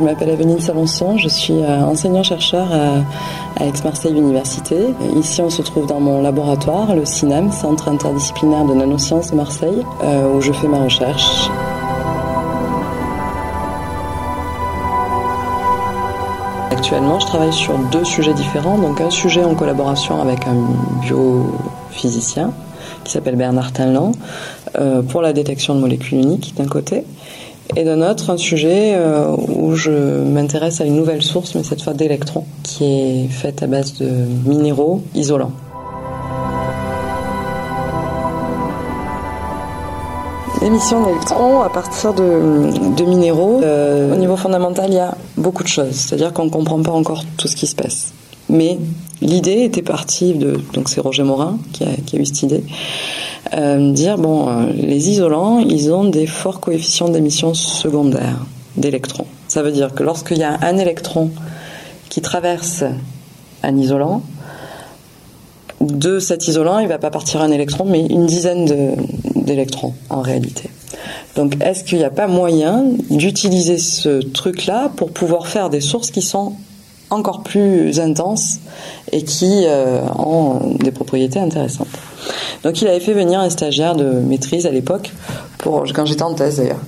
Je m'appelle Aveline Salençon, je suis euh, enseignant-chercheur à, Aix-Marseille Université. Ici, on se trouve dans mon laboratoire, le CINAM, Centre interdisciplinaire de nanosciences de Marseille, euh, où je fais ma recherche. Actuellement, je travaille sur deux sujets différents. Donc, un sujet en collaboration avec un biophysicien qui s'appelle Bernard Tinlan euh, pour la détection de molécules uniques d'un côté, et d'un autre un sujet euh, où je m'intéresse à une nouvelle source, mais cette fois d'électrons, qui est faite à base de minéraux isolants. L'émission d'électrons à partir de, minéraux, euh, au niveau fondamental, il y a beaucoup de choses. C'est-à-dire qu'on ne comprend pas encore tout ce qui se passe. Mais l'idée était partie de, donc c'est Roger Morin qui a, qui a eu cette idée, euh, dire bon, euh, les isolants, ils ont des forts coefficients d'émission secondaire d'électrons. Ça veut dire que lorsqu'il y a un électron qui traverse un isolant, de cet isolant, il ne va pas partir un électron, mais une dizaine d'électrons en réalité. Donc, est-ce qu'il n'y a pas moyen d'utiliser ce truc-là pour pouvoir faire des sources qui sont encore plus intenses et qui euh, ont des propriétés intéressantes? Donc il avait fait venir un stagiaire de maîtrise à l'époque, pour quand j'étais en thèse d'ailleurs,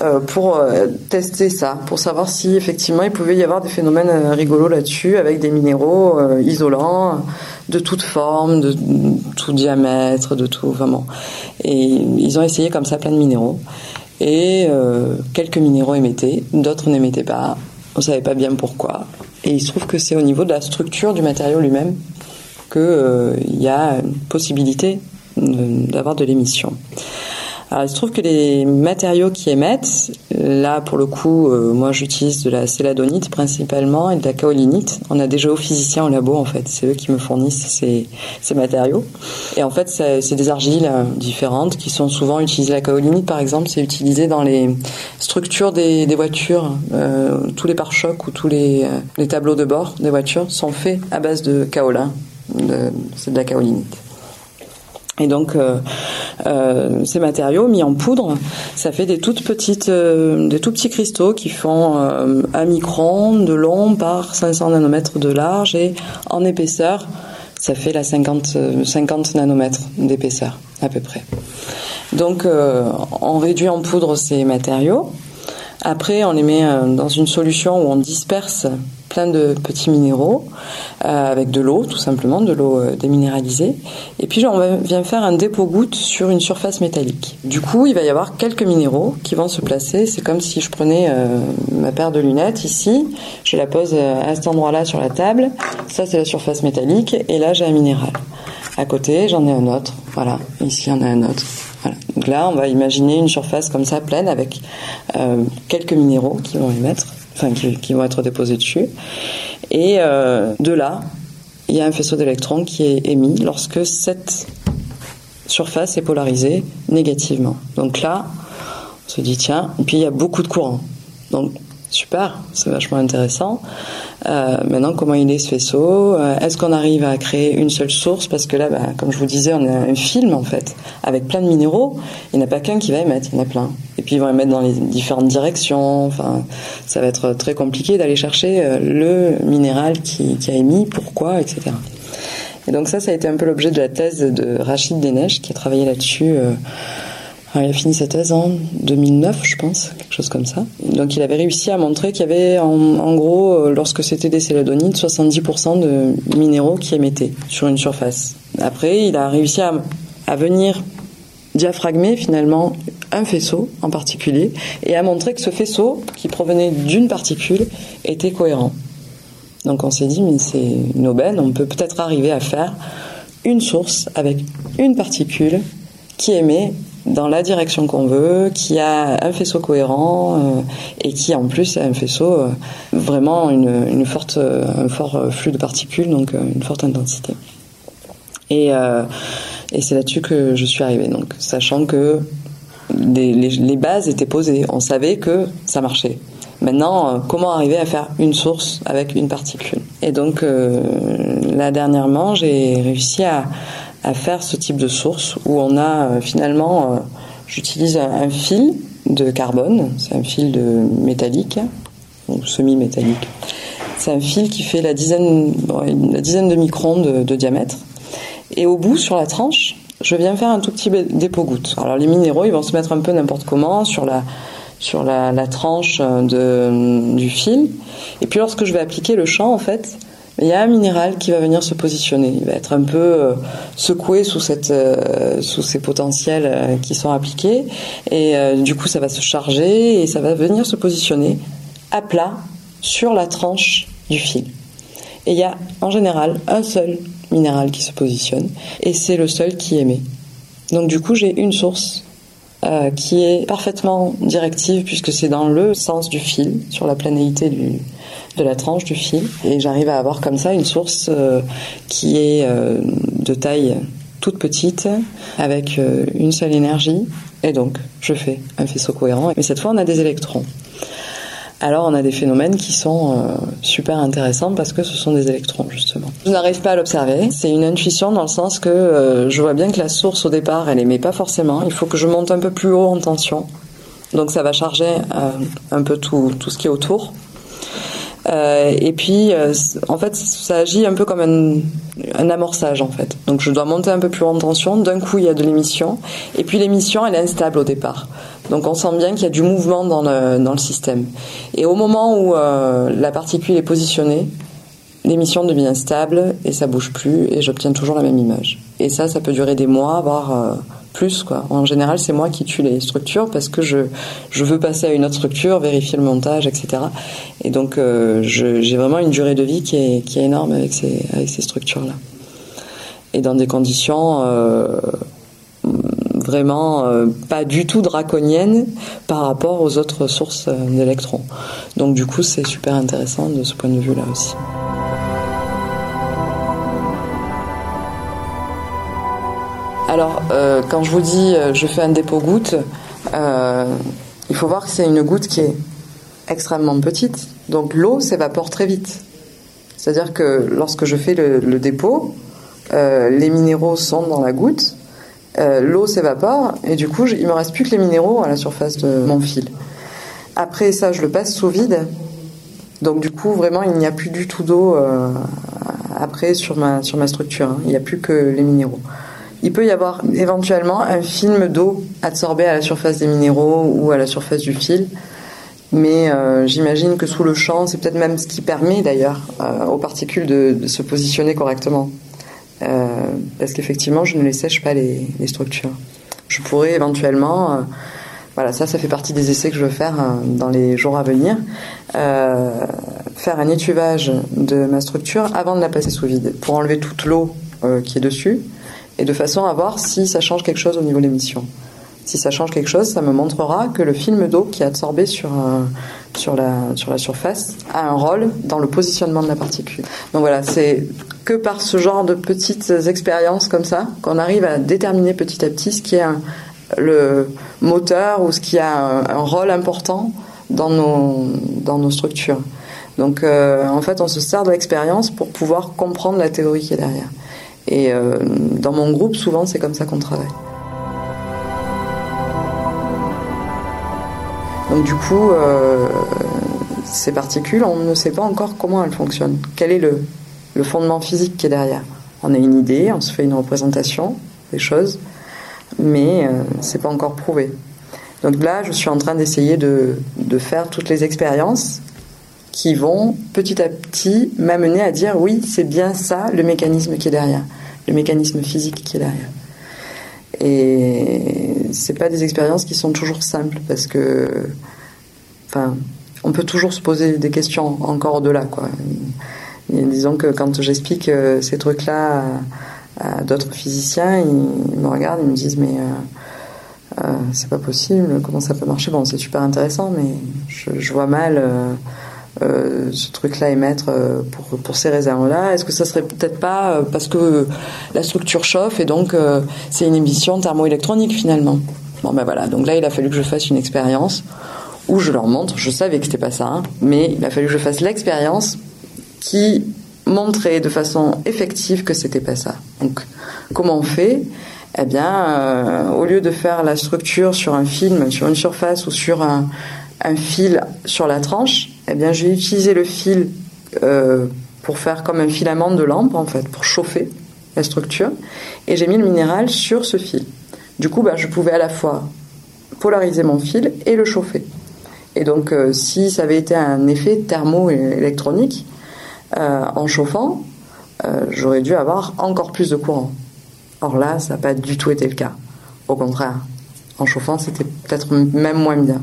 euh, pour euh, tester ça, pour savoir si effectivement il pouvait y avoir des phénomènes rigolos là-dessus avec des minéraux isolants de toute forme, de tout diamètre, de tout vraiment. Et ils ont essayé comme ça plein de minéraux. Et quelques minéraux émettaient, d'autres n'émettaient pas. On savait pas bien pourquoi. Et il se trouve que c'est au niveau de la structure du matériau lui-même qu'il euh, y a une possibilité d'avoir de l'émission. Alors, il se trouve que les matériaux qui émettent, là pour le coup, euh, moi j'utilise de la céladonite principalement et de la kaolinite. On a des géophysiciens au labo en fait, c'est eux qui me fournissent ces, ces matériaux. Et en fait, c'est des argiles euh, différentes qui sont souvent utilisées. La kaolinite par exemple, c'est utilisé dans les structures des, des voitures. Euh, tous les pare-chocs ou tous les, les, tableaux de bord des voitures sont faits à base de kaolin. C'est de la kaolinite. Et donc, euh, euh, ces matériaux mis en poudre, ça fait des toutes petites, euh, des tout petits cristaux qui font un micron de long par 500 nanomètres de large et en épaisseur, ça fait la 50, 50 nanomètres d'épaisseur à peu près. Donc, on réduit en poudre ces matériaux. Après, on les met dans une solution où on disperse plein de petits minéraux euh, avec de l'eau, tout simplement, de l'eau euh, déminéralisée. Et puis on vient faire un dépôt goutte sur une surface métallique. Du coup, il va y avoir quelques minéraux qui vont se placer. C'est comme si je prenais euh, ma paire de lunettes ici, je la pose à cet endroit-là sur la table. Ça, c'est la surface métallique. Et là, j'ai un minéral. À côté, j'en ai un autre. Voilà, ici, il y en a un autre. Donc là, on va imaginer une surface comme ça, pleine, avec quelques minéraux qui vont émettre enfin qui, vont être déposés dessus. Et euh, de là, il y a un faisceau d'électrons qui est émis lorsque cette surface est polarisée négativement. Donc là, on se dit tiens, et puis il y a beaucoup de courant. Donc super, c'est vachement intéressant. Euh, maintenant, comment il est ce faisceau euh, Est-ce qu'on arrive à créer une seule source? Parce que là, bah, comme je vous disais, on a un film en fait, avec plein de minéraux. Il n'y en a pas qu'un qui va émettre, il y en a plein. Et puis ils vont émettre dans les différentes directions. Enfin, ça va être très compliqué d'aller chercher euh, le minéral qui, a émis, pourquoi, etc. Et donc ça, ça a été un peu l'objet de la thèse de Rachid Denech, qui a travaillé là-dessus il a fini sa thèse en 2009, je pense, quelque chose comme ça. Donc il avait réussi à montrer qu'il y avait en, gros, euh, lorsque c'était des céladonites, 70% de minéraux qui émettaient sur une surface. Après, il a réussi à, à venir diaphragmer finalement un faisceau en particulier et à montrer que ce faisceau qui provenait d'une particule était cohérent. Donc on s'est dit mais c'est une aubaine, on peut peut-être arriver à faire une source avec une particule qui émet dans la direction qu'on veut, qui a un faisceau cohérent euh, et qui en plus a un faisceau euh, vraiment une, une, forte, un fort flux de particules, donc euh, une forte intensité. Et, et c'est là-dessus que je suis arrivée, donc sachant que les, les, les, bases étaient posées, on savait que ça marchait. Maintenant, comment arriver à faire une source avec une particule? Et donc là dernièrement, j'ai réussi à à faire ce type de source où on a euh, finalement, euh, j'utilise un, fil de carbone, c'est un fil de métallique, ou semi-métallique. C'est un fil qui fait la dizaine, la dizaine de microns de, diamètre. Et au bout, sur la tranche, je viens faire un tout petit dépôt goutte. Alors les minéraux, ils vont se mettre un peu n'importe comment sur la, sur la, tranche de, du fil. Et puis lorsque je vais appliquer le champ, en fait, il y a un minéral qui va venir se positionner. Il va être un peu euh, secoué euh, sous ces potentiels euh, qui sont appliqués. Et du coup, ça va se charger et ça va venir se positionner à plat sur la tranche du fil. Et il y a en général un seul minéral qui se positionne et c'est le seul qui émet. Donc du coup, j'ai une source qui est parfaitement directive puisque c'est dans le sens du fil, sur la planéité du, de la tranche du fil et j'arrive à avoir comme ça une source euh, qui est euh, de taille toute petite avec euh, une seule énergie et donc je fais un faisceau cohérent mais cette fois on a des électrons. Alors on a des phénomènes qui sont super intéressants parce que ce sont des électrons justement. Je n'arrive pas à l'observer, c'est une intuition dans le sens que je vois bien que la source au départ elle émet pas forcément, il faut que je monte un peu plus haut en tension. Donc ça va charger un peu tout, tout ce qui est autour. Euh, et puis, euh, en fait, ça agit un peu comme un, amorçage, en fait. Donc, je dois monter un peu plus en tension. D'un coup, il y a de l'émission. Et puis, l'émission, elle est instable au départ. Donc, on sent bien qu'il y a du mouvement dans le, dans le système. Et au moment où euh, la particule est positionnée, l'émission devient stable et ça bouge plus et j'obtiens toujours la même image. Et ça, ça peut durer des mois, voire En général, c'est moi qui tue les structures parce que je je veux passer à une autre structure, vérifier le montage, etc. Et donc euh, j'ai vraiment une durée de vie qui est qui est énorme avec ces avec ces structures là. Et dans des conditions euh, vraiment euh, pas du tout draconiennes par rapport aux autres sources d'électrons. Donc du coup, c'est super intéressant de ce point de vue là aussi. Alors, euh, quand je vous dis euh, je fais un dépôt goutte, euh, il faut voir que c'est une goutte qui est extrêmement petite. Donc l'eau s'évapore très vite. C'est-à-dire que lorsque je fais le, dépôt, les minéraux sont dans la goutte, l'eau s'évapore et du coup il me reste plus que les minéraux à la surface de mon fil. Après ça, je le passe sous vide. Donc du coup, vraiment, il n'y a plus du tout d'eau après sur ma, sur ma structure. Hein. Il n'y a plus que les minéraux. Il peut y avoir éventuellement un film d'eau absorbé à la surface des minéraux ou à la surface du fil. Mais euh, j'imagine que sous le champ, c'est peut-être même ce qui permet d'ailleurs euh, aux particules de, se positionner correctement. Euh, parce qu'effectivement, je ne les sèche pas les, structures. Je pourrais éventuellement, voilà, ça, ça fait partie des essais que je veux faire dans les jours à venir, faire un étuvage de ma structure avant de la passer sous vide pour enlever toute l'eau qui est dessus et de façon à voir si ça change quelque chose au niveau de l'émission. Si ça change quelque chose, ça me montrera que le film d'eau qui est absorbé sur, sur, la, sur la surface a un rôle dans le positionnement de la particule. Donc voilà, c'est que par ce genre de petites expériences comme ça qu'on arrive à déterminer petit à petit ce qui est le moteur ou ce qui a un, rôle important dans nos, dans nos structures. Donc euh, en fait, on se sert de l'expérience pour pouvoir comprendre la théorie qui est derrière. Et euh, dans mon groupe, souvent, c'est comme ça qu'on travaille. Donc du coup, euh, ces particules, on ne sait pas encore comment elles fonctionnent. Quel est le, fondement physique qui est derrière? On a une idée, on se fait une représentation des choses, mais euh, c'est pas encore prouvé. Donc là, je suis en train d'essayer de, de faire toutes les expériences qui vont petit à petit m'amener à dire oui, c'est bien ça le mécanisme qui est derrière, le mécanisme physique qui est derrière. Et c'est pas des expériences qui sont toujours simples parce que, enfin, on peut toujours se poser des questions encore au-delà, quoi. disons que quand j'explique euh, ces trucs-là à, d'autres physiciens, ils, me regardent, ils me disent mais euh, euh, c'est pas possible, comment ça peut marcher? Bon, c'est super intéressant, mais je, vois mal. Ce truc-là émettre euh, pour, pour ces raisons-là. Est-ce que ça serait peut-être pas euh, parce que la structure chauffe et donc c'est une émission thermoélectronique finalement. Bon ben voilà, donc là il a fallu que je fasse une expérience où je leur montre, je savais que c'était pas ça, hein, mais il a fallu que je fasse l'expérience qui montrait de façon effective que c'était pas ça. Donc comment on fait? Eh bien, au lieu de faire la structure sur un film, sur une surface ou sur un fil sur la tranche, eh bien, j'ai utilisé le fil euh, pour faire comme un filament de lampe, en fait, pour chauffer la structure, et j'ai mis le minéral sur ce fil. Du coup, bah, je pouvais à la fois polariser mon fil et le chauffer. Et donc, euh, si ça avait été un effet thermoélectronique, euh, en chauffant, j'aurais dû avoir encore plus de courant. Or là, ça n'a pas du tout été le cas. Au contraire, en chauffant, c'était peut-être même moins bien.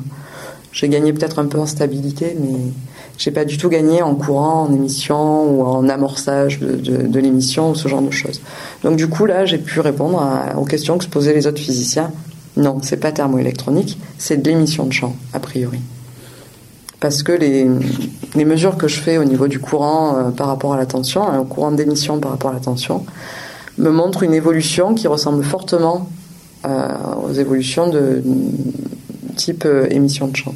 J'ai gagné peut-être un peu en stabilité, mais j'ai pas du tout gagné en courant, en émission ou en amorçage de, l'émission ou ce genre de choses. Donc du coup là, j'ai pu répondre aux questions que se posaient les autres physiciens. Non, c'est pas thermoélectronique, c'est de l'émission de champ a priori. Parce que les, mesures que je fais au niveau du courant euh, par rapport à la tension, hein, courant d'émission par rapport à la tension, me montrent une évolution qui ressemble fortement euh, aux évolutions de type euh, émission de champ.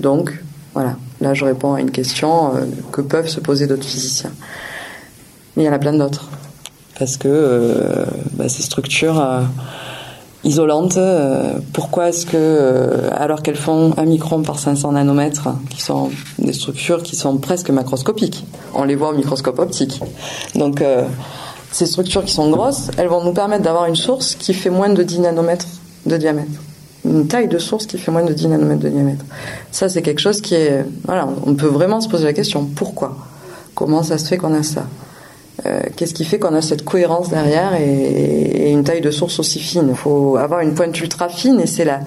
Donc, voilà, là je réponds à une question euh, que peuvent se poser d'autres physiciens. Mais il y en a plein d'autres. Parce que euh, bah, ces structures isolantes, pourquoi est-ce que, alors qu'elles font un micron par 500 nanomètres, qui sont des structures qui sont presque macroscopiques, on les voit au microscope optique. Donc, ces structures qui sont grosses, elles vont nous permettre d'avoir une source qui fait moins de 10 nanomètres de diamètre une taille de source qui fait moins de 10 nanomètres de diamètre. Ça, c'est quelque chose qui est... Voilà, on peut vraiment se poser la question, pourquoi? Comment ça se fait qu'on a ça? Euh, Qu'est-ce qui fait qu'on a cette cohérence derrière et, une taille de source aussi fine? Il faut avoir une pointe ultra fine et c'est la,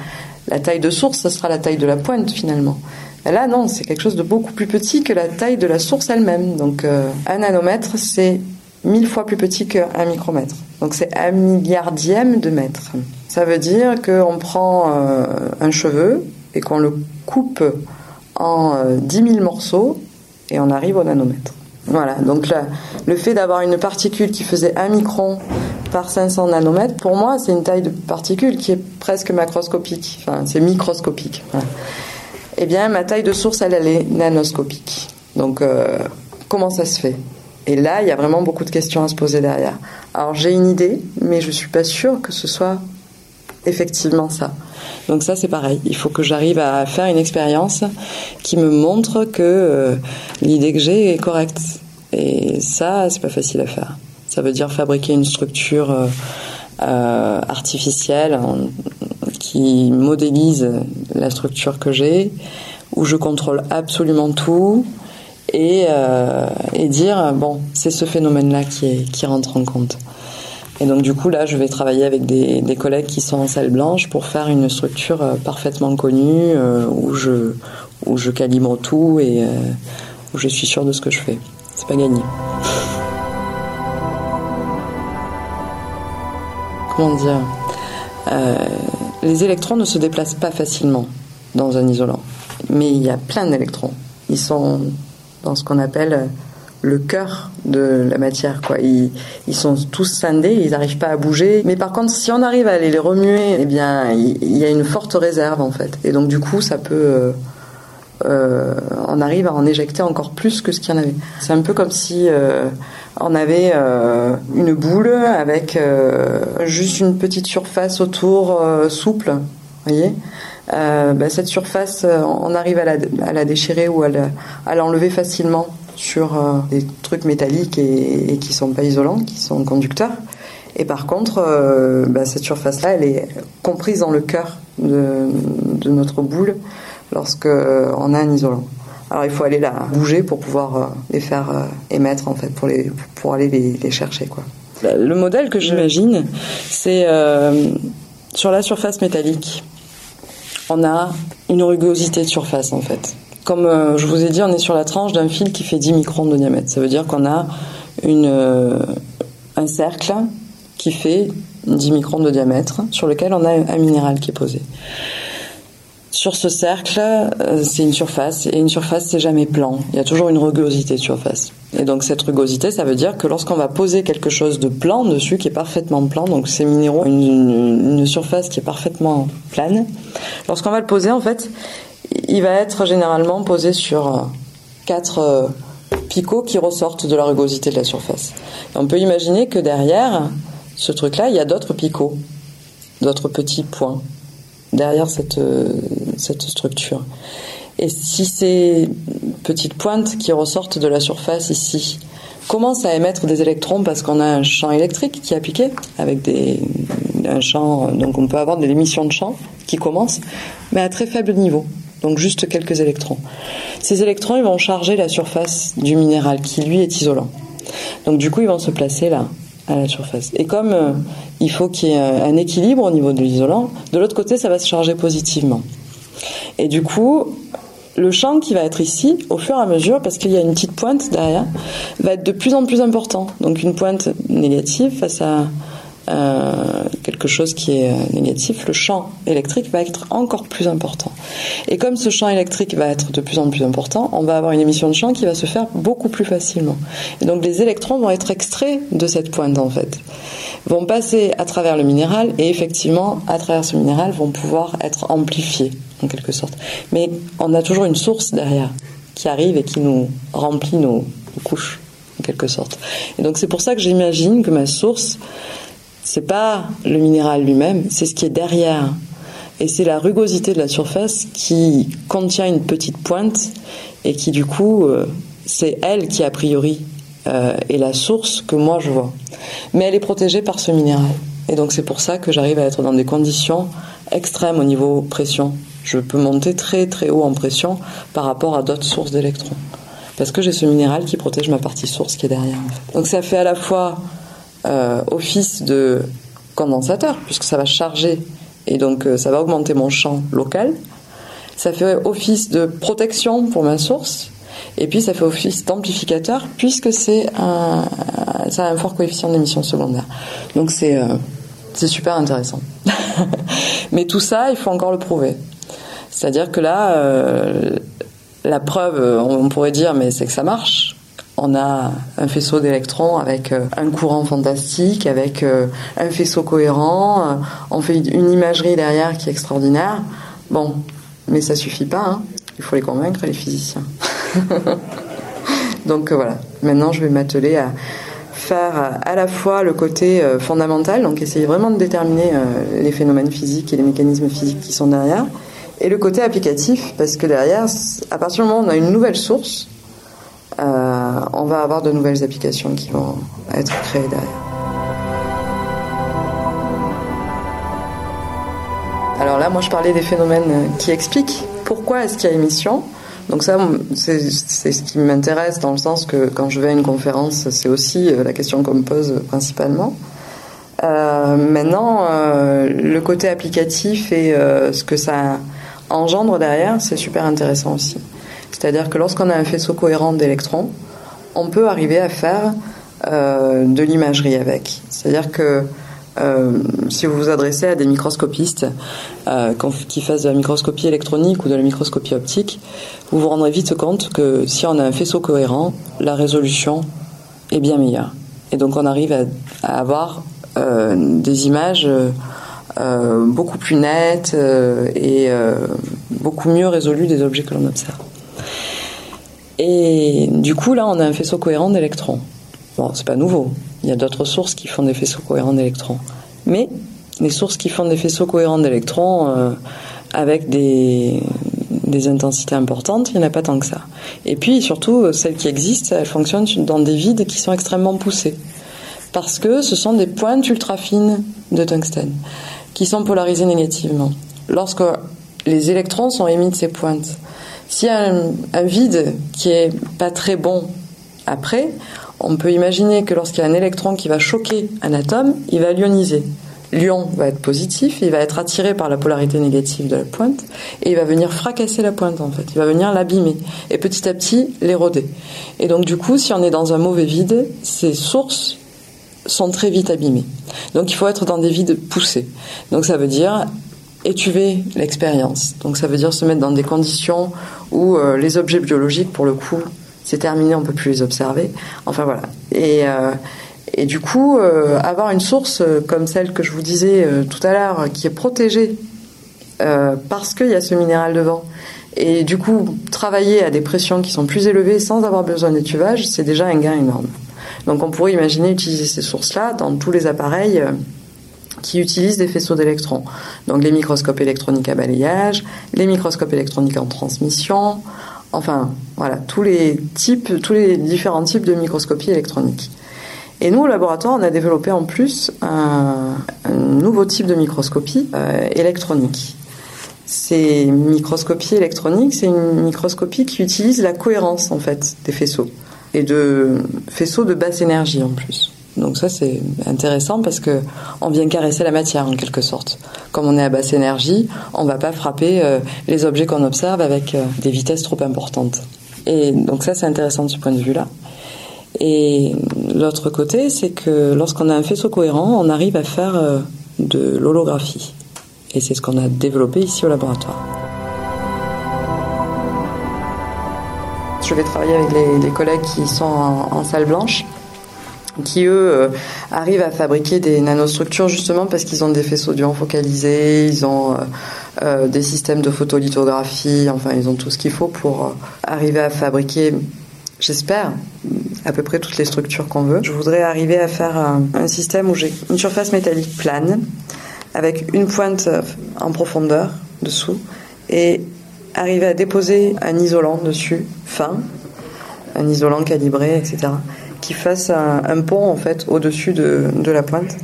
la taille de source, ça sera la taille de la pointe finalement. là, non, c'est quelque chose de beaucoup plus petit que la taille de la source elle-même. Donc, euh, un nanomètre, c'est mille fois plus petit qu'un micromètre. Donc, c'est un milliardième de mètre. Ça veut dire qu'on prend euh, un cheveu et qu'on le coupe en 10 euh, 000 morceaux et on arrive au nanomètre. Voilà, donc là, le fait d'avoir une particule qui faisait 1 micron par 500 nanomètres, pour moi, c'est une taille de particule qui est presque macroscopique, enfin, c'est microscopique. Eh bien, ma taille de source, elle, elle est nanoscopique. Donc, euh, comment ça se fait? Et là, il y a vraiment beaucoup de questions à se poser derrière. Alors, j'ai une idée, mais je ne suis pas sûre que ce soit effectivement ça. Donc ça c'est pareil, il faut que j'arrive à faire une expérience qui me montre que euh, l'idée que j'ai est correcte. Et ça c'est pas facile à faire. Ça veut dire fabriquer une structure euh, euh, artificielle qui modélise la structure que j'ai, où je contrôle absolument tout. Et, dire bon c'est ce phénomène là qui, qui rentre en compte et donc du coup là, je vais travailler avec des, collègues qui sont en salle blanche pour faire une structure euh, parfaitement connue euh, où je calibre tout et euh, où je suis sûr de ce que je fais. C'est pas gagné. Comment dire Les électrons ne se déplacent pas facilement dans un isolant, mais il y a plein d'électrons. Ils sont dans ce qu'on appelle le cœur de la matière. Quoi. Ils, sont tous scindés, ils n'arrivent pas à bouger. Mais par contre, si on arrive à les remuer, eh bien, il, y a une forte réserve en fait. Et donc du coup, ça peut, euh, euh, on arrive à en éjecter encore plus que ce qu'il y en avait. C'est un peu comme si euh, on avait une boule avec juste une petite surface autour souple, voyez. Ben, cette surface, on arrive à la, à la déchirer ou à l'enlever facilement sur euh, des trucs métalliques et, qui sont pas isolants, qui sont conducteurs. Et par contre, euh, bah, cette surface-là, elle est comprise dans le cœur de, notre boule lorsque euh, on a un isolant. Alors il faut aller la bouger pour pouvoir les faire émettre en fait, pour, les, pour aller les, chercher quoi. Le modèle que j'imagine, c'est sur la surface métallique, on a une rugosité de surface en fait. Comme euh, je vous ai dit, on est sur la tranche d'un fil qui fait 10 microns de diamètre. Ça veut dire qu'on a euh, un cercle qui fait 10 microns de diamètre sur lequel on a un minéral qui est posé. Sur ce cercle, euh, c'est une surface, et une surface, c'est jamais plan. Il y a toujours une rugosité de surface. Et donc cette rugosité, ça veut dire que lorsqu'on va poser quelque chose de plan dessus, qui est parfaitement plan, donc ces minéraux, une, une surface qui est parfaitement plane, lorsqu'on va le poser, en fait, il va être généralement posé sur euh, quatre euh, picots qui ressortent de la rugosité de la surface. on peut imaginer que derrière ce truc-là, il y a d'autres picots, d'autres petits points derrière cette, euh, cette structure. Et si ces petites pointes qui ressortent de la surface ici commencent à émettre des électrons? Parce qu'on a un champ électrique qui est appliqué avec des, un champ, donc on peut avoir de l'émission de champ qui commence, mais à très faible niveau, donc juste quelques électrons. Ces électrons, ils vont charger la surface du minéral qui lui est isolant. Donc du coup, ils vont se placer là, à la surface. Et comme euh, il faut qu'il y ait un équilibre au niveau de l'isolant, de l'autre côté, ça va se charger positivement. Et du coup, le champ qui va être ici, au fur et à mesure, parce qu'il y a une petite pointe derrière, va être de plus en plus important. Donc une pointe négative face à euh, quelque chose qui est euh, négatif, le champ électrique va être encore plus important. Et comme ce champ électrique va être de plus en plus important, on va avoir une émission de champ qui va se faire beaucoup plus facilement. Et donc les électrons vont être extraits de cette pointe en fait, vont passer à travers le minéral et effectivement à travers ce minéral vont pouvoir être amplifiés en quelque sorte. Mais on a toujours une source derrière qui arrive et qui nous remplit nos couches en quelque sorte. Et donc c'est pour ça que j'imagine que ma source c'est pas le minéral lui-même, c'est ce qui est derrière. Et c'est la rugosité de la surface qui contient une petite pointe et qui du coup, euh, c'est elle qui a priori euh, est la source que moi je vois. Mais elle est protégée par ce minéral. Et donc c'est pour ça que j'arrive à être dans des conditions extrêmes au niveau pression. Je peux monter très très haut en pression par rapport à d'autres sources d'électrons. Parce que j'ai ce minéral qui protège ma partie source qui est derrière. Donc ça fait à la fois euh, office de condensateur, puisque ça va charger et donc euh, ça va augmenter mon champ local. Ça fait office de protection pour ma source, et puis ça fait office d'amplificateur, puisque c'est un, ça a un fort coefficient d'émission secondaire. Donc c'est euh, c'est super intéressant. Mais tout ça, il faut encore le prouver. C'est-à-dire que là, la preuve, on pourrait dire, mais c'est que ça marche on a un faisceau d'électrons avec euh, un courant fantastique, avec euh, un faisceau cohérent, euh, on fait une imagerie derrière qui est extraordinaire. Bon, mais ça suffit pas, hein. il faut les convaincre, les physiciens. donc voilà, maintenant je vais m'atteler à faire à la fois le côté fondamental, donc essayer vraiment de déterminer les phénomènes physiques et les mécanismes physiques qui sont derrière, et le côté applicatif, parce que derrière, à partir du moment où on a une nouvelle source, euh, on va avoir de nouvelles applications qui vont être créées derrière. Alors là, moi, je parlais des phénomènes qui expliquent pourquoi est-ce qu'il y a émission. Donc ça, c'est ce qui m'intéresse dans le sens que quand je vais à une conférence, c'est aussi euh, la question qu'on me pose principalement. Euh, maintenant, le côté applicatif et ce que ça engendre derrière, c'est super intéressant aussi. C'est-à-dire que lorsqu'on a un faisceau cohérent d'électrons, on peut arriver à faire euh, de l'imagerie avec. C'est-à-dire que euh, si vous vous adressez à des microscopistes euh, qui fassent de la microscopie électronique ou de la microscopie optique, vous vous rendrez vite compte que si on a un faisceau cohérent, la résolution est bien meilleure. Et donc on arrive à, avoir des images beaucoup plus nettes et beaucoup mieux résolues des objets que l'on observe. Et du coup, là, on a un faisceau cohérent d'électrons. Bon, c'est pas nouveau. Il y a d'autres sources qui font des faisceaux cohérents d'électrons. Mais les sources qui font des faisceaux cohérents d'électrons euh, avec des, intensités importantes, il n'y en a pas tant que ça. Et puis, surtout, celles qui existent, elles fonctionnent dans des vides qui sont extrêmement poussés. Parce que ce sont des pointes ultra fines de tungstène qui sont polarisées négativement. Lorsque les électrons sont émis de ces pointes, s'il y a un, vide qui est pas très bon après, on peut imaginer que lorsqu'il y a un électron qui va choquer un atome, il va l'ioniser. L'ion va être positif, il va être attiré par la polarité négative de la pointe et il va venir fracasser la pointe en fait, il va venir l'abîmer et petit à petit l'éroder. Et donc du coup, si on est dans un mauvais vide, ces sources sont très vite abîmées. Donc il faut être dans des vides poussés. Donc ça veut dire étuver l'expérience. Donc ça veut dire se mettre dans des conditions où euh, les objets biologiques, pour le coup, c'est terminé, on peut plus les observer. Enfin voilà. Et, euh, du coup, euh, avoir une source comme celle que je vous disais tout à l'heure, qui est protégée parce qu'il y a ce minéral devant, et du coup, travailler à des pressions qui sont plus élevées sans avoir besoin d'étuvage, c'est déjà un gain énorme. Donc on pourrait imaginer utiliser ces sources-là dans tous les appareils qui utilisent des faisceaux d'électrons. Donc les microscopes électroniques à balayage, les microscopes électroniques en transmission, enfin voilà, tous les types, tous les différents types de microscopie électronique. Et nous, au laboratoire, on a développé en plus un, nouveau type de microscopie euh, électronique. Ces microscopies électroniques, c'est une microscopie qui utilise la cohérence en fait des faisceaux et de faisceaux de basse énergie en plus. Donc ça c'est intéressant parce que on vient caresser la matière en quelque sorte. Comme on est à basse énergie, on ne va pas frapper euh, les objets qu'on observe avec euh, des vitesses trop importantes. Et donc ça c'est intéressant de ce point de vue-là. Et l'autre côté, c'est que lorsqu'on a un faisceau cohérent, on arrive à faire euh, de l'holographie. Et c'est ce qu'on a développé ici au laboratoire. Je vais travailler avec les, collègues qui sont en, salle blanche qui eux euh, arrivent à fabriquer des nanostructures justement parce qu'ils ont des faisceaux d'ions focalisés, ils ont euh, des systèmes de photolithographie, enfin ils ont tout ce qu'il faut pour arriver à fabriquer j'espère, à peu près toutes les structures qu'on veut. Je voudrais arriver à faire un, système où j'ai une surface métallique plane, avec une pointe en profondeur dessous, et arriver à déposer un isolant dessus, fin, un isolant calibré, etc., qui fasse un, pont en fait au-dessus de, la pointe,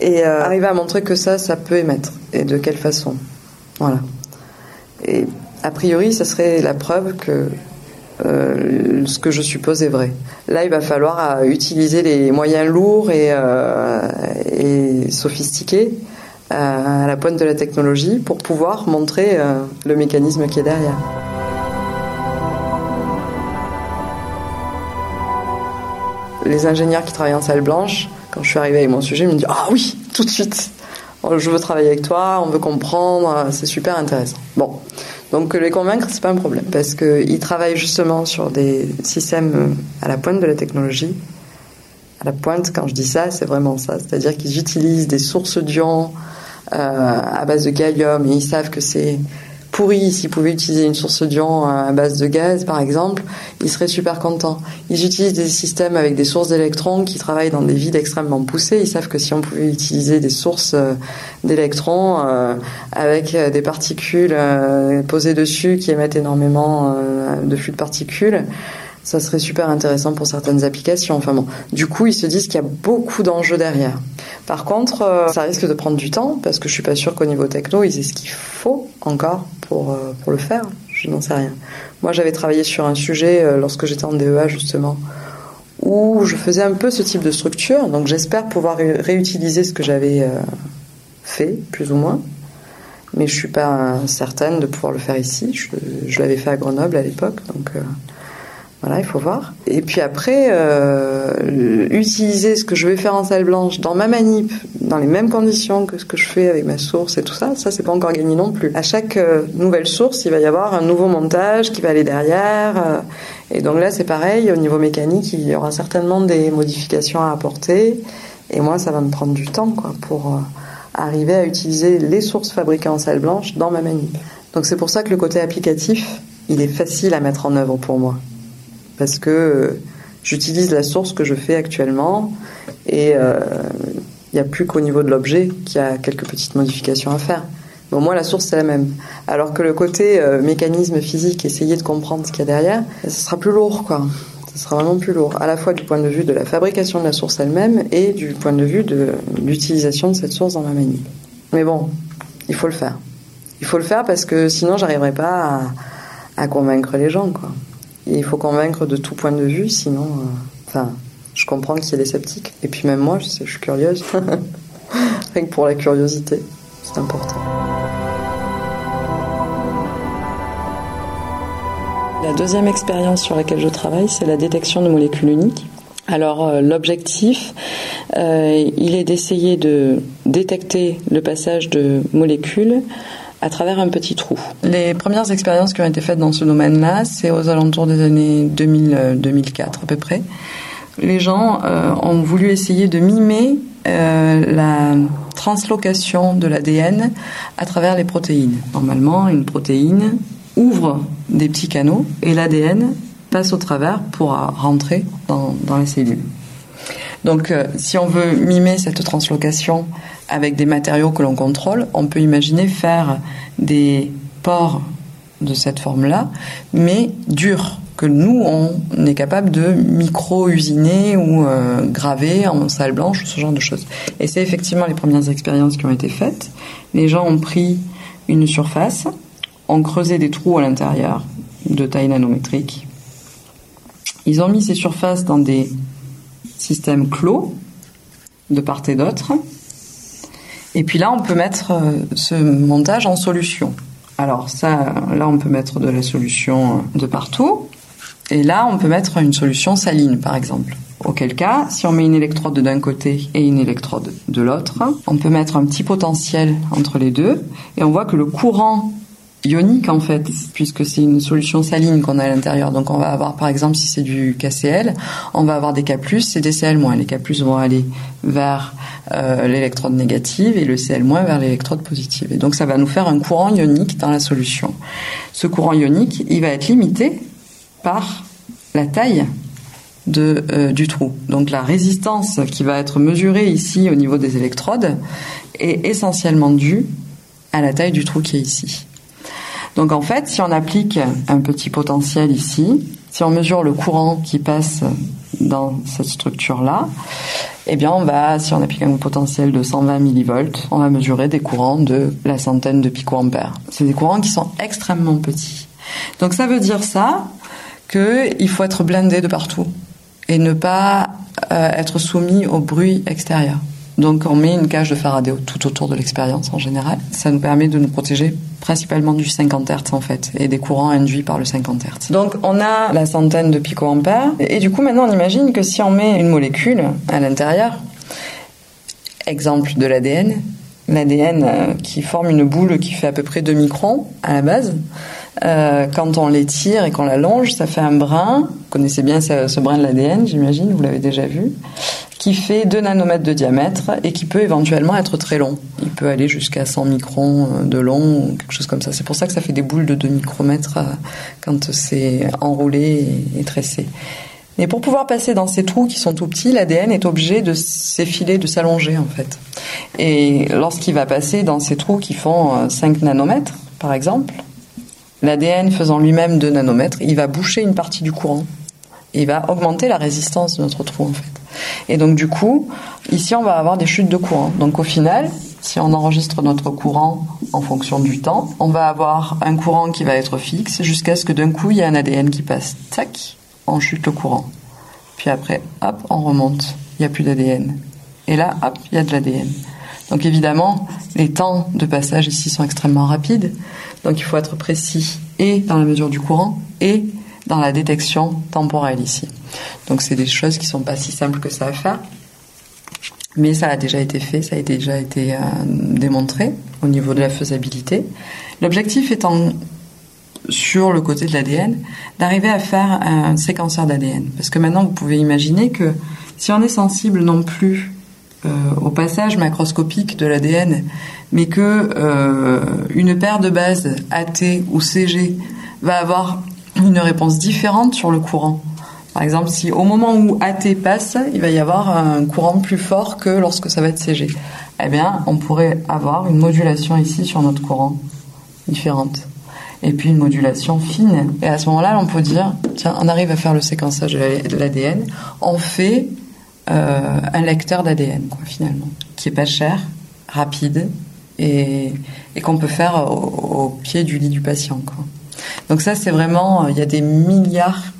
et euh, arriver à montrer que ça, ça peut émettre, et de quelle façon. Voilà. Et a priori, ça serait la preuve que euh, ce que je suppose est vrai. Là, il va falloir euh, utiliser les moyens lourds et, et sophistiqués à la pointe de la technologie pour pouvoir montrer le mécanisme qui est derrière. Les ingénieurs qui travaillent en salle blanche, quand je suis arrivée avec mon sujet, ils me disent Ah oui, tout de suite, je veux travailler avec toi, on veut comprendre, c'est super intéressant. Bon, donc les convaincre, c'est pas un problème, parce qu'ils travaillent justement sur des systèmes euh, à la pointe de la technologie. À la pointe, quand je dis ça, c'est vraiment ça. C'est-à-dire qu'ils utilisent des sources d'ions euh, à base de gallium et ils savent que c'est pourri, s'ils pouvaient utiliser une source d'ion à base de gaz, par exemple, ils seraient super contents. Ils utilisent des systèmes avec des sources d'électrons qui travaillent dans des vides extrêmement poussés. Ils savent que si on pouvait utiliser des sources euh, d'électrons euh, avec euh, des particules posées dessus qui émettent énormément de flux de particules, ça serait super intéressant pour certaines applications. Enfin bon, du coup, ils se disent qu'il y a beaucoup d'enjeux derrière. Par contre, euh, ça risque de prendre du temps parce que je suis pas sûre qu'au niveau techno, ils aient ce qu'il faut encore pour, euh, pour le faire. Je n'en sais rien. Moi, j'avais travaillé sur un sujet euh, lorsque j'étais en DEA justement où je faisais un peu ce type de structure. Donc, j'espère pouvoir réutiliser ce que j'avais fait, plus ou moins. Mais je suis pas certaine de pouvoir le faire ici. Je, je l'avais fait à Grenoble à l'époque, donc voilà, il faut voir. Et puis après, euh, utiliser ce que je vais faire en salle blanche dans ma manip, dans les mêmes conditions que ce que je fais avec ma source et tout ça, ça c'est pas encore gagné non plus. À chaque euh, nouvelle source, il va y avoir un nouveau montage qui va aller derrière. Euh, et donc là, c'est pareil, au niveau mécanique, il y aura certainement des modifications à apporter. Et moi, ça va me prendre du temps quoi, pour arriver à utiliser les sources fabriquées en salle blanche dans ma manip. Donc c'est pour ça que le côté applicatif, il est facile à mettre en œuvre pour moi parce que euh, j'utilise la source que je fais actuellement et il euh, n'y a plus qu'au niveau de l'objet qu'il y a quelques petites modifications à faire. Mais au moins la source c'est la même. Alors que le côté euh, mécanisme physique, essayer de comprendre ce qu'il y a derrière, ce sera plus lourd quoi. Ce sera vraiment plus lourd, à la fois du point de vue de la fabrication de la source elle-même et du point de vue de l'utilisation de cette source dans ma manip. Mais bon, il faut le faire. Il faut le faire parce que sinon j'arriverai pas à, à convaincre les gens quoi il faut convaincre de tout point de vue, sinon, euh, je comprends qu'il y ait des sceptiques. Et puis même moi, je suis curieuse. Rien que pour la curiosité, c'est important. La deuxième expérience sur laquelle je travaille, c'est la détection de molécules uniques. Alors euh, l'objectif, euh, il est d'essayer de détecter le passage de molécules à travers un petit trou. Les premières expériences qui ont été faites dans ce domaine-là, c'est aux alentours des années 2000, 2004 euh, à peu près. Les gens euh, ont voulu essayer de mimer euh, la translocation de l'ADN à travers les protéines. Normalement, une protéine ouvre des petits canaux et l'ADN passe au travers pour rentrer dans les cellules. Donc, euh, si on veut mimer cette translocation avec des matériaux que l'on contrôle, on peut imaginer faire des ports de cette forme-là, mais durs, que nous, on est capable de micro-usiner ou euh, graver en salle blanche, ce genre de choses. Et c'est effectivement les premières expériences qui ont été faites. Les gens ont pris une surface, ont creusé des trous à l'intérieur de taille nanométrique. Ils ont mis ces surfaces dans des systèmes clos de part et d'autre. Et puis là, on peut mettre euh, ce montage en solution. Alors ça, là, on peut mettre de la solution de partout. Et là, on peut mettre une solution saline, par exemple. Auquel cas, si on met une électrode d'un côté et une électrode de l'autre, on peut mettre un petit potentiel entre les deux et on voit que le courant ionique en fait, puisque c'est une solution saline qu'on a à l'intérieur. Donc on va avoir par exemple si c'est du KCl, on va avoir des K+ et des Cl-. Les K+ vont aller vers euh, l'électrode négative et le Cl- vers l'électrode positive. Et donc ça va nous faire un courant ionique dans la solution. Ce courant ionique, il va être limité par la taille euh, du trou. Donc la résistance qui va être mesurée ici au niveau des électrodes est essentiellement due à la taille du trou qui est ici. Donc en fait, si on applique un petit potentiel ici, si on mesure le courant qui passe dans cette structure-là, eh bien on va, si on applique un potentiel de 120 millivolts, on va mesurer des courants de la centaine de picoampères. C'est des courants qui sont extrêmement petits. Donc ça veut dire ça qu'il faut être blindé de partout et ne pas euh, être soumis au bruit extérieur. Donc on met une cage de Faraday tout autour de l'expérience en général. Ça nous permet de nous protéger principalement du 50 Hz en fait et des courants induits par le 50 Hz. Donc on a la centaine de picoampères et du coup maintenant on imagine que si on met une molécule à l'intérieur, exemple de l'ADN, l'ADN euh, qui forme une boule qui fait à peu près 2 microns à la base, euh, quand on l'étire et qu'on l'allonge, ça fait un brin. Vous connaissez bien ce, brin de l'ADN, j'imagine, vous l'avez déjà vu, qui fait 2 nanomètres de diamètre et qui peut éventuellement être très long. Il peut aller jusqu'à 100 microns euh, de long quelque chose comme ça. C'est pour ça que ça fait des boules de 2 micromètres euh, quand c'est enroulé et tressé. Et pour pouvoir passer dans ces trous qui sont tout petits, l'ADN est obligé de s'effiler, de s'allonger en fait. Et lorsqu'il va passer dans ces trous qui font 5 nanomètres, par exemple, l'ADN faisant lui-même 2 nanomètres, il va boucher une partie du courant. Il va augmenter la résistance de notre trou en fait. Et donc du coup, ici on va avoir des chutes de courant. Donc au final, si on enregistre notre courant en fonction du temps, on va avoir un courant qui va être fixe jusqu'à ce que d'un coup il y ait un ADN qui passe. Tac, on chute le courant. Puis après, hop, on remonte. Il n'y a plus d'ADN. Et là, hop, il y a de l'ADN. Donc évidemment, les temps de passage ici sont extrêmement rapides. Donc il faut être précis et dans la mesure du courant et dans la détection temporelle ici. Donc c'est des choses qui sont pas si simples que ça à faire. Mais ça a déjà été fait, ça a déjà été euh, démontré au niveau de la faisabilité. L'objectif étant sur le côté de l'ADN, d'arriver à faire un séquenceur d'ADN. Parce que maintenant, vous pouvez imaginer que si on est sensible non plus euh, au passage macroscopique de l'ADN, mais que euh, une paire de bases AT ou CG va avoir une réponse différente sur le courant. Par exemple, si au moment où AT passe, il va y avoir un courant plus fort que lorsque ça va être CG, eh bien, on pourrait avoir une modulation ici sur notre courant différente et puis une modulation fine. Et à ce moment-là, on peut dire, tiens, on arrive à faire le séquençage de l'ADN, on fait euh, un lecteur d'ADN, finalement, qui est pas cher, rapide, et, et qu'on peut faire au, pied du lit du patient. Quoi. Donc ça, c'est vraiment, il y a des milliards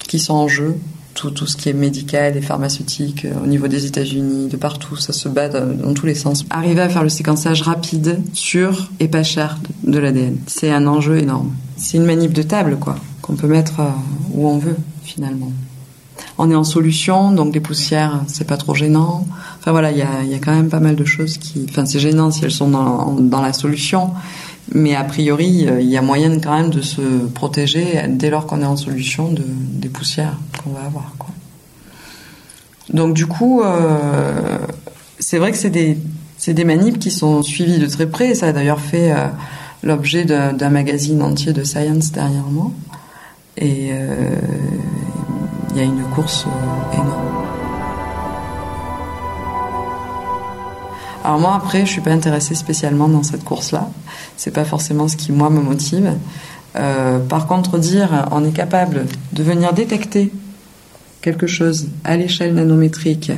qui sont en jeu. Tout, tout ce qui est médical et pharmaceutique au niveau des États-Unis, de partout, ça se bat dans, dans, tous les sens. Arriver à faire le séquençage rapide, sûr et pas cher de, de l'ADN, c'est un enjeu énorme. C'est une manip de table, quoi, qu'on peut mettre où on veut, finalement. On est en solution, donc les poussières, c'est pas trop gênant. Enfin voilà, il y a, quand même pas mal de choses qui. Enfin, c'est gênant si elles sont dans, la solution, mais a priori, il y a moyen quand même de se protéger dès lors qu'on est en solution de, des poussières qu'on va avoir. Donc du coup, euh, c'est vrai que c'est des, des manips qui sont suivis de très près. Ça a d'ailleurs fait euh, l'objet d'un magazine entier de Science dernièrement. Et euh, il y a une course énorme. Alors moi après, je suis pas intéressée spécialement dans cette course-là. C'est pas forcément ce qui moi me motive. Euh, par contre, dire on est capable de venir détecter quelque chose à l'échelle nanométrique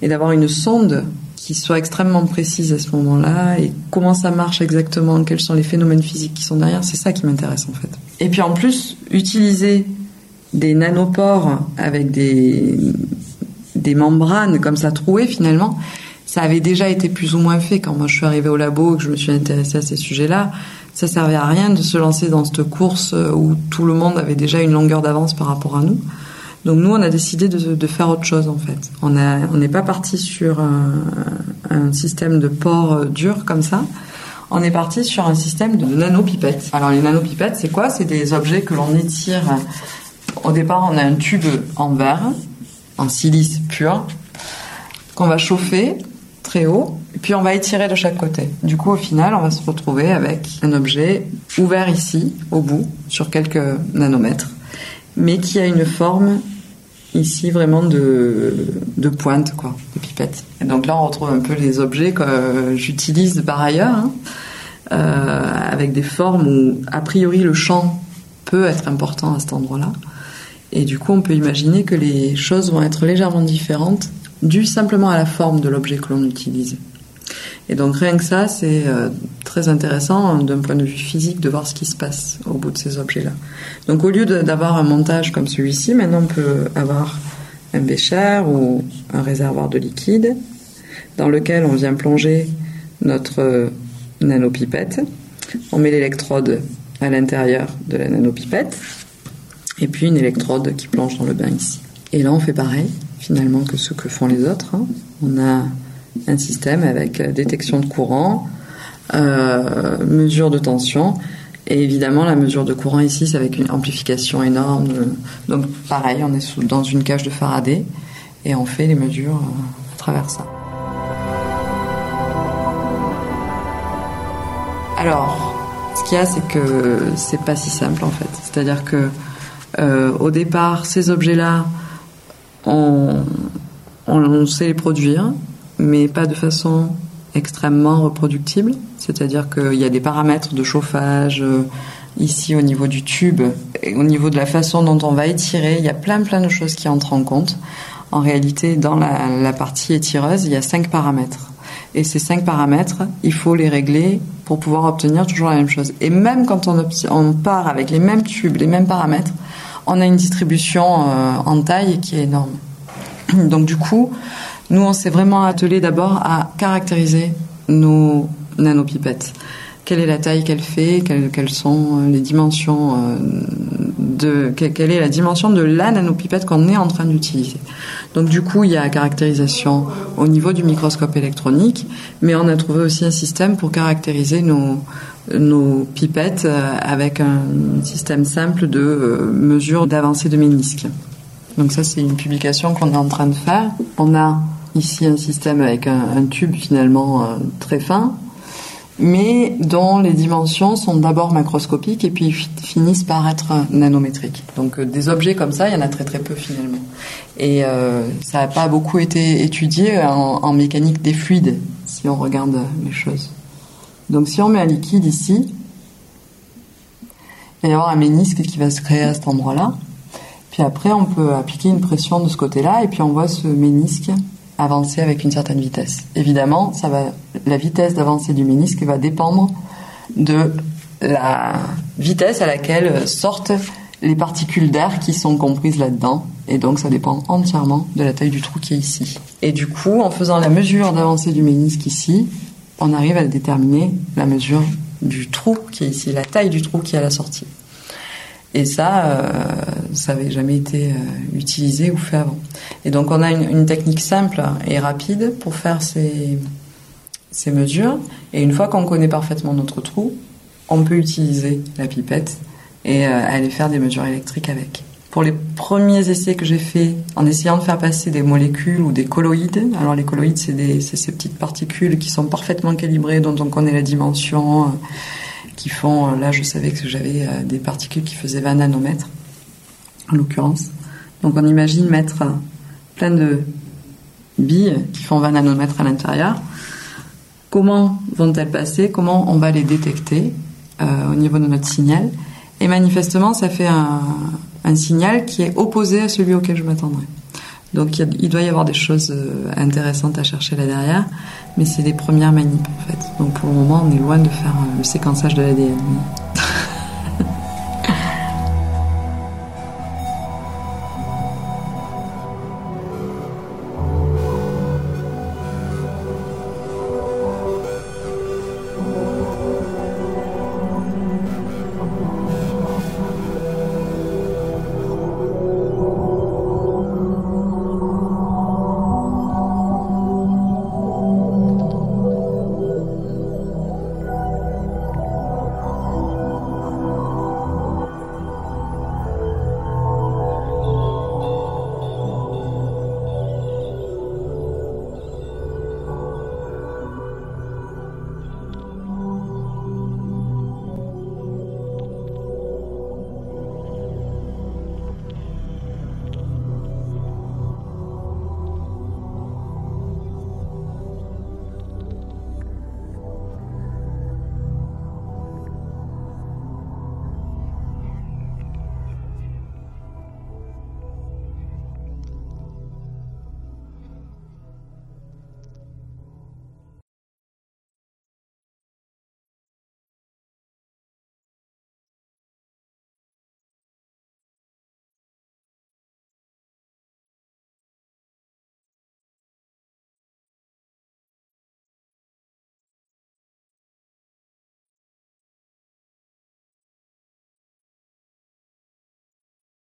et d'avoir une sonde qui soit extrêmement précise à ce moment-là et comment ça marche exactement, quels sont les phénomènes physiques qui sont derrière, c'est ça qui m'intéresse en fait. Et puis en plus, utiliser des nanopores avec des, membranes comme ça trouées finalement, ça avait déjà été plus ou moins fait quand moi je suis arrivée au labo et que je me suis intéressée à ces sujets-là. Ça servait à rien de se lancer dans cette course où tout le monde avait déjà une longueur d'avance par rapport à nous. Donc nous, on a décidé de, faire autre chose en fait. On n'est pas parti sur un, système de port dur comme ça. On est parti sur un système de nanopipettes. Alors les nanopipettes, c'est quoi? C'est des objets que l'on étire. Au départ, on a un tube en verre, en silice pur, qu'on va chauffer très haut, puis on va étirer de chaque côté. Du coup, au final, on va se retrouver avec un objet ouvert ici, au bout, sur quelques nanomètres, mais qui a une forme ici vraiment de, de pointe, quoi, de pipette. Et donc là, on retrouve un peu les objets que j'utilise par ailleurs, hein, euh, avec des formes où, a priori, le champ peut être important à cet endroit-là. Et du coup, on peut imaginer que les choses vont être légèrement différentes, dues simplement à la forme de l'objet que l'on utilise. Et donc rien que ça, c'est euh, très intéressant hein, d'un point de vue physique de voir ce qui se passe au bout de ces objets-là. Donc au lieu d'avoir un montage comme celui-ci, maintenant on peut avoir un bécher ou un réservoir de liquide dans lequel on vient plonger notre euh, nanopipette. On met l'électrode à l'intérieur de la nanopipette et puis une électrode qui plonge dans le bain ici. Et là on fait pareil finalement que ce que font les autres. Hein. On a un système avec détection de courant, euh, mesure de tension. Et évidemment, la mesure de courant ici, c'est avec une amplification énorme. Donc, pareil, on est dans une cage de Faraday et on fait les mesures euh, à travers ça. Alors, ce qu'il y a, c'est que c'est pas si simple en fait. C'est-à-dire que euh, au départ, ces objets-là, on, sait les produire, mais pas de façon extrêmement reproductible. C'est-à-dire qu'il y a des paramètres de chauffage euh, ici au niveau du tube, au niveau de la façon dont on va étirer, il y a plein plein de choses qui entrent en compte. En réalité, dans la, partie étireuse, il y a cinq paramètres. Et ces cinq paramètres, il faut les régler pour pouvoir obtenir toujours la même chose. Et même quand on part avec les mêmes tubes, les mêmes paramètres, on a une distribution euh, en taille qui est énorme. Donc du coup, nous, on s'est vraiment attelé d'abord à caractériser nos nanopipettes. Quelle est la taille qu'elle fait quelles, sont euh, les dimensions euh, de quelle est la dimension de la nanopipette qu'on est en train d'utiliser. Donc du coup, il y a caractérisation au niveau du microscope électronique, mais on a trouvé aussi un système pour caractériser nos nos pipettes euh, avec un système simple de mesure d'avancée de ménisque. Donc ça, c'est une publication qu'on est en train de faire. On a ici un système avec un, tube finalement euh, très fin, mais dont les dimensions sont d'abord macroscopiques et puis finissent par être nanométriques. Donc euh, des objets comme ça, il y en a très très peu finalement. Et euh, ça n'a pas beaucoup été étudié en, mécanique des fluides, si on regarde les choses. Donc si on met un liquide ici, il va y avoir un ménisque qui va se créer à cet endroit-là. Puis après, on peut appliquer une pression de ce côté-là et puis on voit ce ménisque avancer avec une certaine vitesse. Évidemment, ça va, la vitesse d'avancée du ménisque va dépendre de la vitesse à laquelle sortent les particules d'air qui sont comprises là-dedans. Et donc, ça dépend entièrement de la taille du trou qui est ici. Et du coup, en faisant la mesure d'avancée du ménisque ici, on arrive à déterminer la mesure du trou qui est ici, la taille du trou qui est à la sortie. Et ça, euh, ça n'avait jamais été euh, utilisé ou fait avant. Et donc on a une, technique simple et rapide pour faire ces, ces mesures. Et une fois qu'on connaît parfaitement notre trou, on peut utiliser la pipette et euh, aller faire des mesures électriques avec. Pour les premiers essais que j'ai faits, en essayant de faire passer des molécules ou des colloïdes, alors les colloïdes, c'est ces petites particules qui sont parfaitement calibrées, dont on connaît la dimension qui font, euh, là je savais que j'avais euh, des particules qui faisaient 20 nanomètres, en l'occurrence. Donc on imagine mettre plein de billes qui font 20 nanomètres à l'intérieur. comment vont-elles passer, comment on va les détecter au niveau de notre signal? Et manifestement, ça fait un, signal qui est opposé à celui auquel je m'attendrais. Donc il doit y avoir des choses intéressantes à chercher là derrière, mais c'est des premières manips en fait. Donc pour le moment, on est loin de faire le séquençage de l'ADN.